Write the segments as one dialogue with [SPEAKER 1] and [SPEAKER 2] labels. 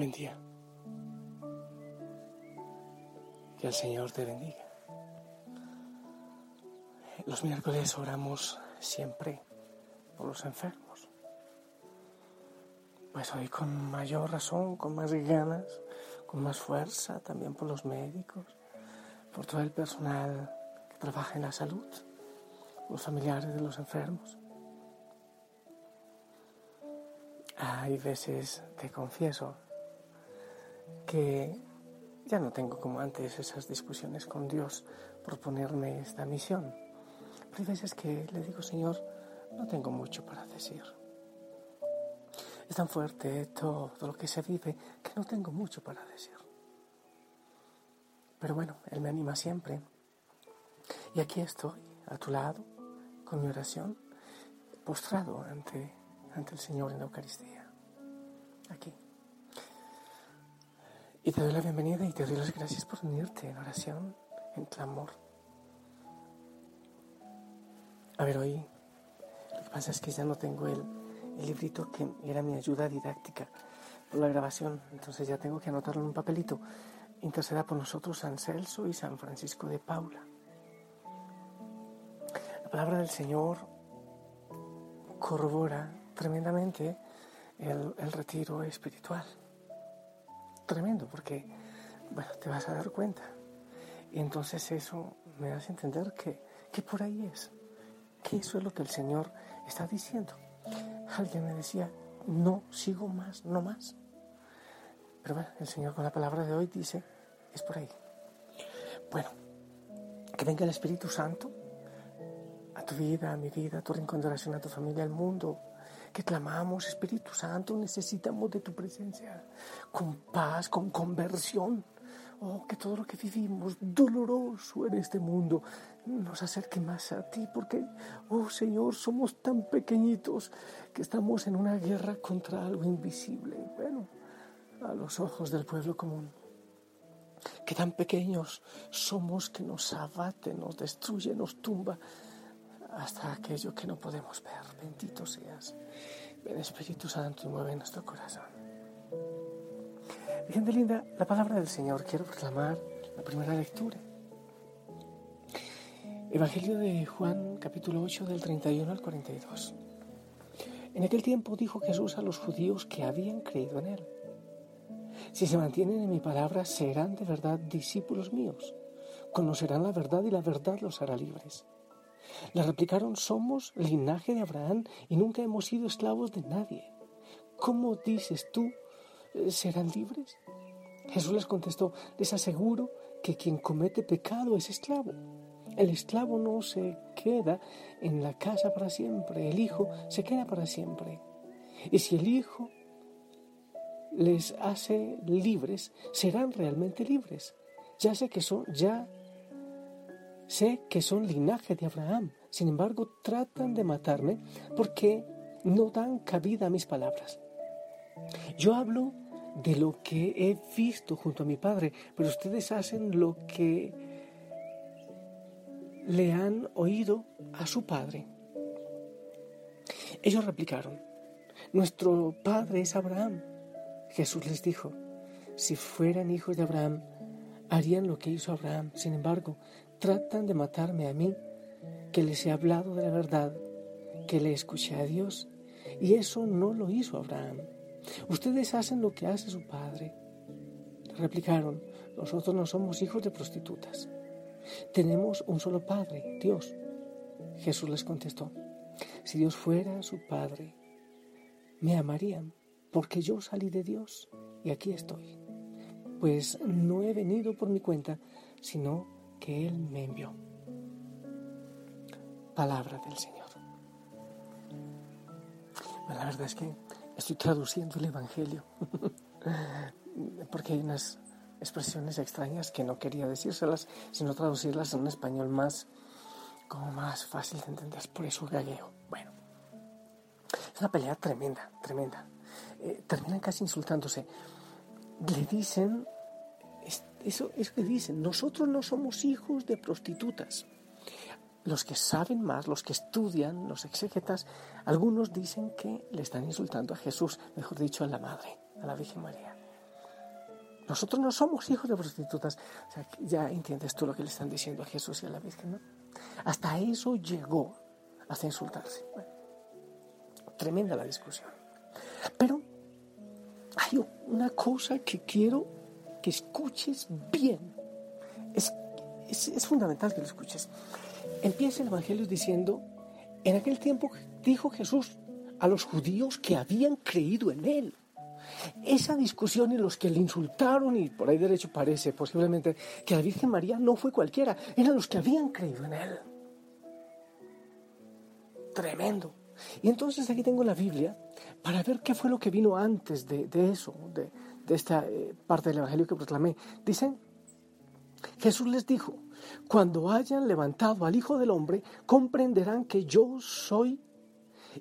[SPEAKER 1] Buen día. Que el Señor te bendiga. Los miércoles oramos siempre por los enfermos. Pues hoy con mayor razón, con más ganas, con más fuerza, también por los médicos, por todo el personal que trabaja en la salud, los familiares de los enfermos. Hay veces, te confieso, que ya no tengo como antes esas discusiones con Dios por ponerme esta misión. Pero hay veces que le digo, Señor, no tengo mucho para decir. Es tan fuerte todo lo que se vive que no tengo mucho para decir. Pero bueno, Él me anima siempre. Y aquí estoy, a tu lado, con mi oración, postrado ante, ante el Señor en la Eucaristía. Aquí. Y te doy la bienvenida y te doy las gracias por unirte en oración, en clamor. A ver, hoy lo que pasa es que ya no tengo el, el librito que era mi ayuda didáctica por la grabación, entonces ya tengo que anotarlo en un papelito. Interceda por nosotros San Celso y San Francisco de Paula. La palabra del Señor corrobora tremendamente el, el retiro espiritual tremendo porque, bueno, te vas a dar cuenta. Entonces eso me hace entender que, que por ahí es, que eso es lo que el Señor está diciendo. Alguien me decía, no sigo más, no más. Pero bueno, el Señor con la palabra de hoy dice, es por ahí. Bueno, que venga el Espíritu Santo a tu vida, a mi vida, a tu rincón de oración, a tu familia, al mundo, que clamamos, Espíritu Santo, necesitamos de tu presencia, con paz, con conversión. Oh, que todo lo que vivimos doloroso en este mundo nos acerque más a ti, porque, oh Señor, somos tan pequeñitos que estamos en una guerra contra algo invisible, bueno, a los ojos del pueblo común. Que tan pequeños somos que nos abate, nos destruye, nos tumba hasta aquello que no podemos ver. Bendito seas. Ven Espíritu Santo y mueve nuestro corazón. Gente linda, la palabra del Señor quiero proclamar la primera lectura. Evangelio de Juan, capítulo 8, del 31 al 42. En aquel tiempo dijo Jesús a los judíos que habían creído en Él. Si se mantienen en mi palabra, serán de verdad discípulos míos. Conocerán la verdad y la verdad los hará libres. Le replicaron, somos linaje de Abraham y nunca hemos sido esclavos de nadie. ¿Cómo dices tú, eh, serán libres? Jesús les contestó, les aseguro que quien comete pecado es esclavo. El esclavo no se queda en la casa para siempre, el hijo se queda para siempre. Y si el hijo les hace libres, serán realmente libres. Ya sé que son, ya Sé que son linaje de Abraham, sin embargo tratan de matarme porque no dan cabida a mis palabras. Yo hablo de lo que he visto junto a mi padre, pero ustedes hacen lo que le han oído a su padre. Ellos replicaron, nuestro padre es Abraham. Jesús les dijo, si fueran hijos de Abraham, harían lo que hizo Abraham. Sin embargo, tratan de matarme a mí, que les he hablado de la verdad, que le escuché a Dios. Y eso no lo hizo Abraham. Ustedes hacen lo que hace su padre. Replicaron, nosotros no somos hijos de prostitutas. Tenemos un solo Padre, Dios. Jesús les contestó, si Dios fuera su Padre, me amarían, porque yo salí de Dios y aquí estoy. Pues no he venido por mi cuenta, sino que Él me envió. Palabra del Señor. la verdad es que estoy traduciendo el Evangelio, porque hay unas expresiones extrañas que no quería decírselas, sino traducirlas en un español más, como más fácil de entender, por eso gagueo. Bueno, es una pelea tremenda, tremenda. Eh, terminan casi insultándose. Le dicen, eso es que dicen, nosotros no somos hijos de prostitutas. Los que saben más, los que estudian, los exégetas, algunos dicen que le están insultando a Jesús, mejor dicho, a la Madre, a la Virgen María. Nosotros no somos hijos de prostitutas. Ya entiendes tú lo que le están diciendo a Jesús y a la Virgen, ¿no? Hasta eso llegó, hasta insultarse. tremenda la discusión. Pero hay una cosa que quiero que escuches bien. Es, es fundamental que lo escuches. Empieza el Evangelio diciendo, en aquel tiempo dijo Jesús a los judíos que habían creído en Él. Esa discusión y los que le insultaron, y por ahí derecho parece posiblemente que la Virgen María no fue cualquiera, eran los que habían creído en él. Tremendo. Y entonces aquí tengo la Biblia para ver qué fue lo que vino antes de, eso, de, esta eh, parte del Evangelio que proclamé. Dicen, Jesús les dijo, cuando hayan levantado al Hijo del Hombre, comprenderán que yo soy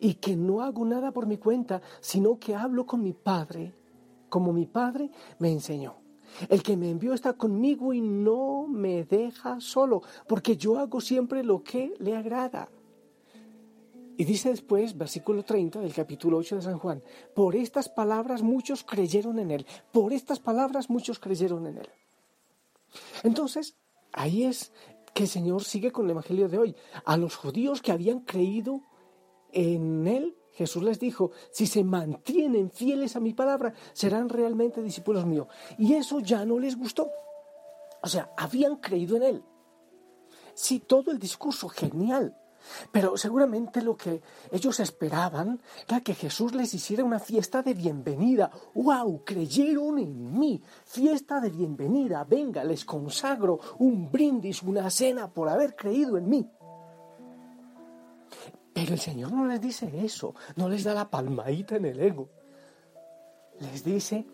[SPEAKER 1] y que no hago nada por mi cuenta, sino que hablo con mi Padre, como mi Padre me enseñó. El que me envió está conmigo y no me deja solo, porque yo hago siempre lo que le agrada. Y dice después, versículo 30 del capítulo 8 de San Juan, por estas palabras muchos creyeron en él, por estas palabras muchos creyeron en él. Entonces, ahí es que el Señor sigue con el Evangelio de hoy. A los judíos que habían creído en él Jesús les dijo, si se mantienen fieles a mi palabra, serán realmente discípulos míos. Y eso ya no les gustó. O sea, habían creído en él. Sí, todo el discurso, genial. Pero seguramente lo que ellos esperaban era que Jesús les hiciera una fiesta de bienvenida. ¡Wow! Creyeron en mí. Fiesta de bienvenida. Venga, les consagro un brindis, una cena por haber creído en mí. Pero el Señor no les dice eso, no les da la palmadita en el ego. Les dice,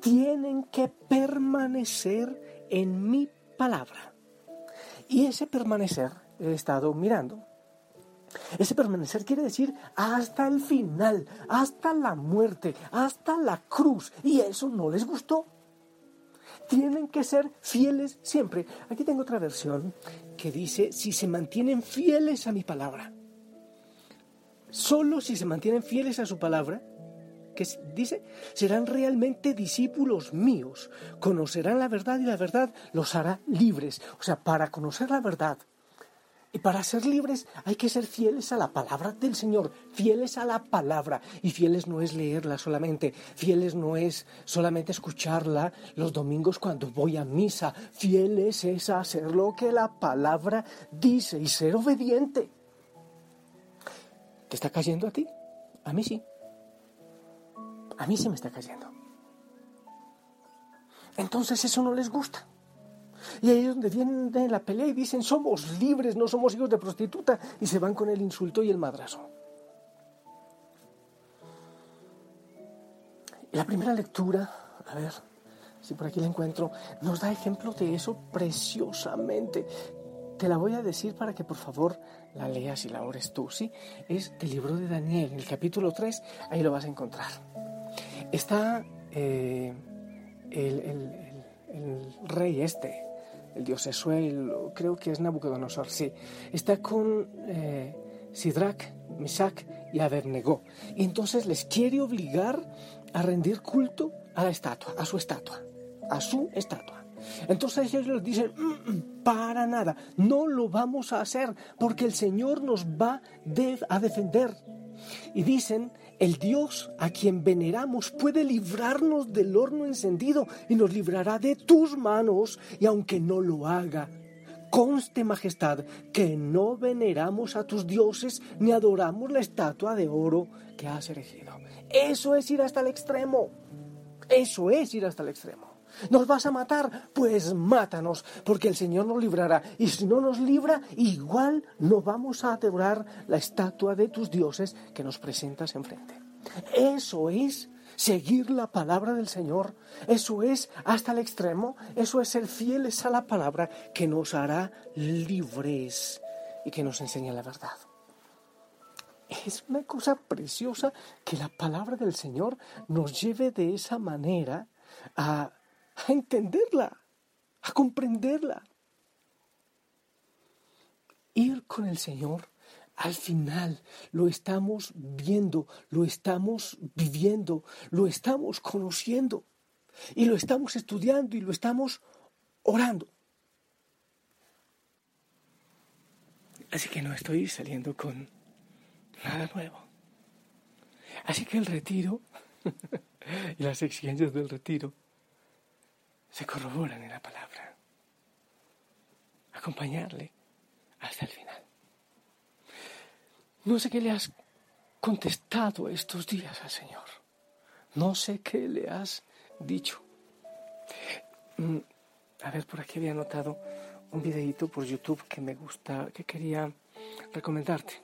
[SPEAKER 1] tienen que permanecer en mi palabra. Y ese permanecer, he estado mirando, ese permanecer quiere decir hasta el final, hasta la muerte, hasta la cruz. Y eso no les gustó. Tienen que ser fieles siempre. Aquí tengo otra versión que dice, si se mantienen fieles a mi palabra. Solo si se mantienen fieles a su palabra, que dice, serán realmente discípulos míos, conocerán la verdad y la verdad los hará libres. O sea, para conocer la verdad y para ser libres hay que ser fieles a la palabra del Señor, fieles a la palabra. Y fieles no es leerla solamente, fieles no es solamente escucharla los domingos cuando voy a misa, fieles es hacer lo que la palabra dice y ser obediente está cayendo a ti? A mí sí. A mí sí me está cayendo. Entonces eso no les gusta. Y ahí es donde vienen la pelea y dicen, somos libres, no somos hijos de prostituta, y se van con el insulto y el madrazo. La primera lectura, a ver si por aquí la encuentro, nos da ejemplo de eso preciosamente. Te la voy a decir para que por favor la leas y la ores tú, ¿sí? Es del libro de Daniel, en el capítulo 3, ahí lo vas a encontrar. Está eh, el, rey este, el dios Esuel, creo que es Nabucodonosor, sí. Está con eh, Sidrach, Misac y Abednego. Y entonces les quiere obligar a rendir culto a la estatua, a su estatua, a su estatua. Entonces ellos dicen, mm, mm, para nada, no lo vamos a hacer porque el Señor nos va a defender. Y dicen, El Dios a quien veneramos puede librarnos del horno encendido y nos librará de tus manos, y aunque no lo haga, conste majestad que no veneramos a tus dioses ni adoramos la estatua de oro que has elegido. Eso es ir hasta el extremo. Eso es ir hasta el extremo. ¿Nos vas a matar? Pues mátanos, porque el Señor nos librará. Y si no nos libra, igual no vamos a adorar la estatua de tus dioses que nos presentas enfrente. Eso es seguir la palabra del Señor. Eso es hasta el extremo. Eso es ser fieles a la palabra que nos hará libres y que nos enseña la verdad. Es una cosa preciosa que la palabra del Señor nos lleve de esa manera a a entenderla, a comprenderla. Ir con el Señor, al final lo estamos viendo, lo estamos viviendo, lo estamos conociendo y lo estamos estudiando y lo estamos orando. Así que no estoy saliendo con nada nuevo. Así que el retiro y las exigencias del retiro se corroboran en la palabra. Acompañarle hasta el final. No sé qué le has contestado estos días al Señor. No sé qué le has dicho. Mm, a ver, por aquí había notado un videíto por YouTube que me gusta, que quería recomendarte.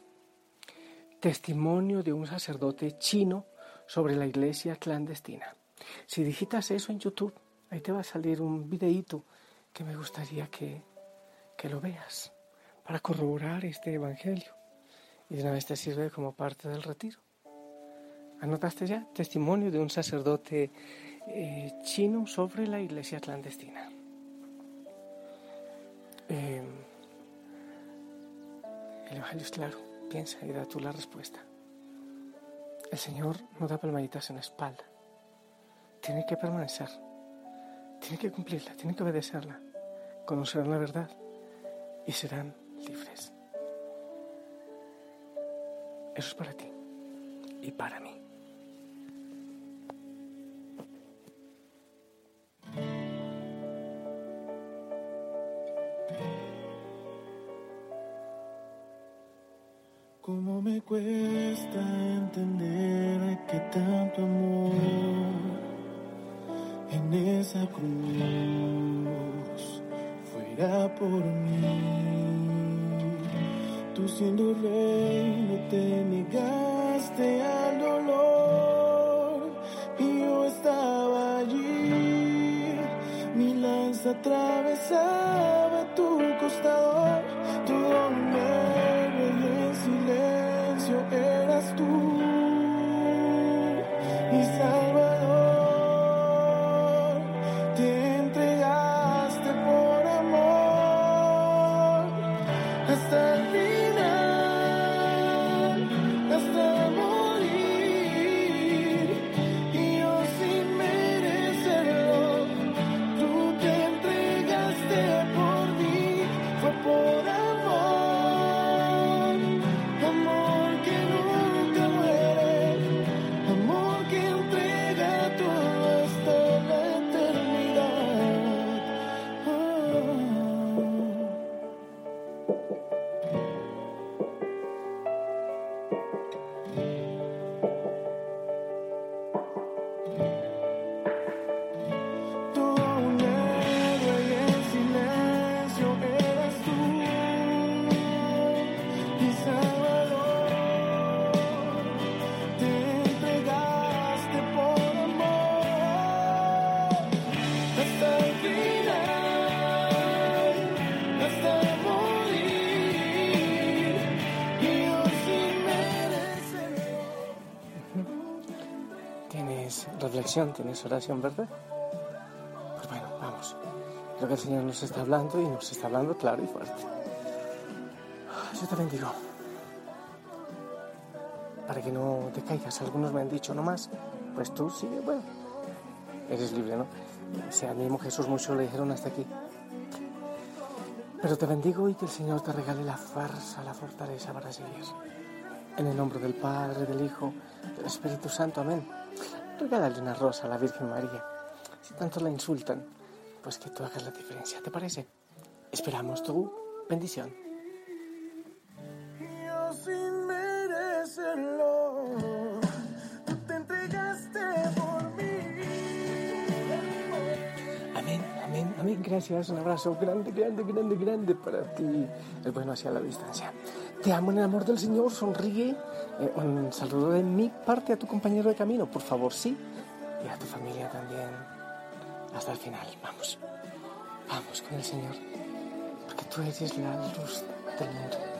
[SPEAKER 1] Testimonio de un sacerdote chino sobre la iglesia clandestina. Si digitas eso en YouTube, Ahí te va a salir un videíto que me gustaría que, que lo veas para corroborar este evangelio. Y de una vez te sirve como parte del retiro. ¿Anotaste ya? Testimonio de un sacerdote eh, chino sobre la iglesia clandestina. Eh, el evangelio es claro. Piensa y da tú la respuesta. El Señor no da palmaditas en la espalda. Tiene que permanecer tienen que cumplirla, tienen que obedecerla, conocerán la verdad y serán libres. Eso es para ti y para mí.
[SPEAKER 2] Cómo me cuesta entender que tanto amor en esa cruz fuera por mí. Tú siendo rey no te negaste al dolor y yo estaba allí. Mi lanza atravesaba tu costado, tu hombre y en silencio eras tú.
[SPEAKER 1] Tienes oración, ¿verdad? Pues bueno, vamos. Creo que el Señor nos está hablando y nos está hablando claro y fuerte. Yo te bendigo. Para que no te caigas. Algunos me han dicho, no más. Pues tú sí, bueno. Eres libre, ¿no? Si a mismo Jesús mucho le dijeron hasta aquí. Pero te bendigo y que el Señor te regale la fuerza, la fortaleza para seguir. En el nombre del Padre, del Hijo, del Espíritu Santo. Amén. Regálale una rosa a la Virgen María. Si tanto la insultan, pues que tú hagas la diferencia. ¿Te parece? Esperamos tu bendición.
[SPEAKER 2] Yo sin merecerlo, tú te entregaste por mí.
[SPEAKER 1] Amén, amén, amén. Gracias. Un abrazo grande, grande, grande, grande para ti. El bueno hacia la distancia. Te amo en el amor del Señor. Sonríe. Eh, un saludo de mi parte a tu compañero de camino, por favor, sí. Y a tu familia también. Hasta el final. Vamos. Vamos con el Señor. Porque tú eres la luz del mundo.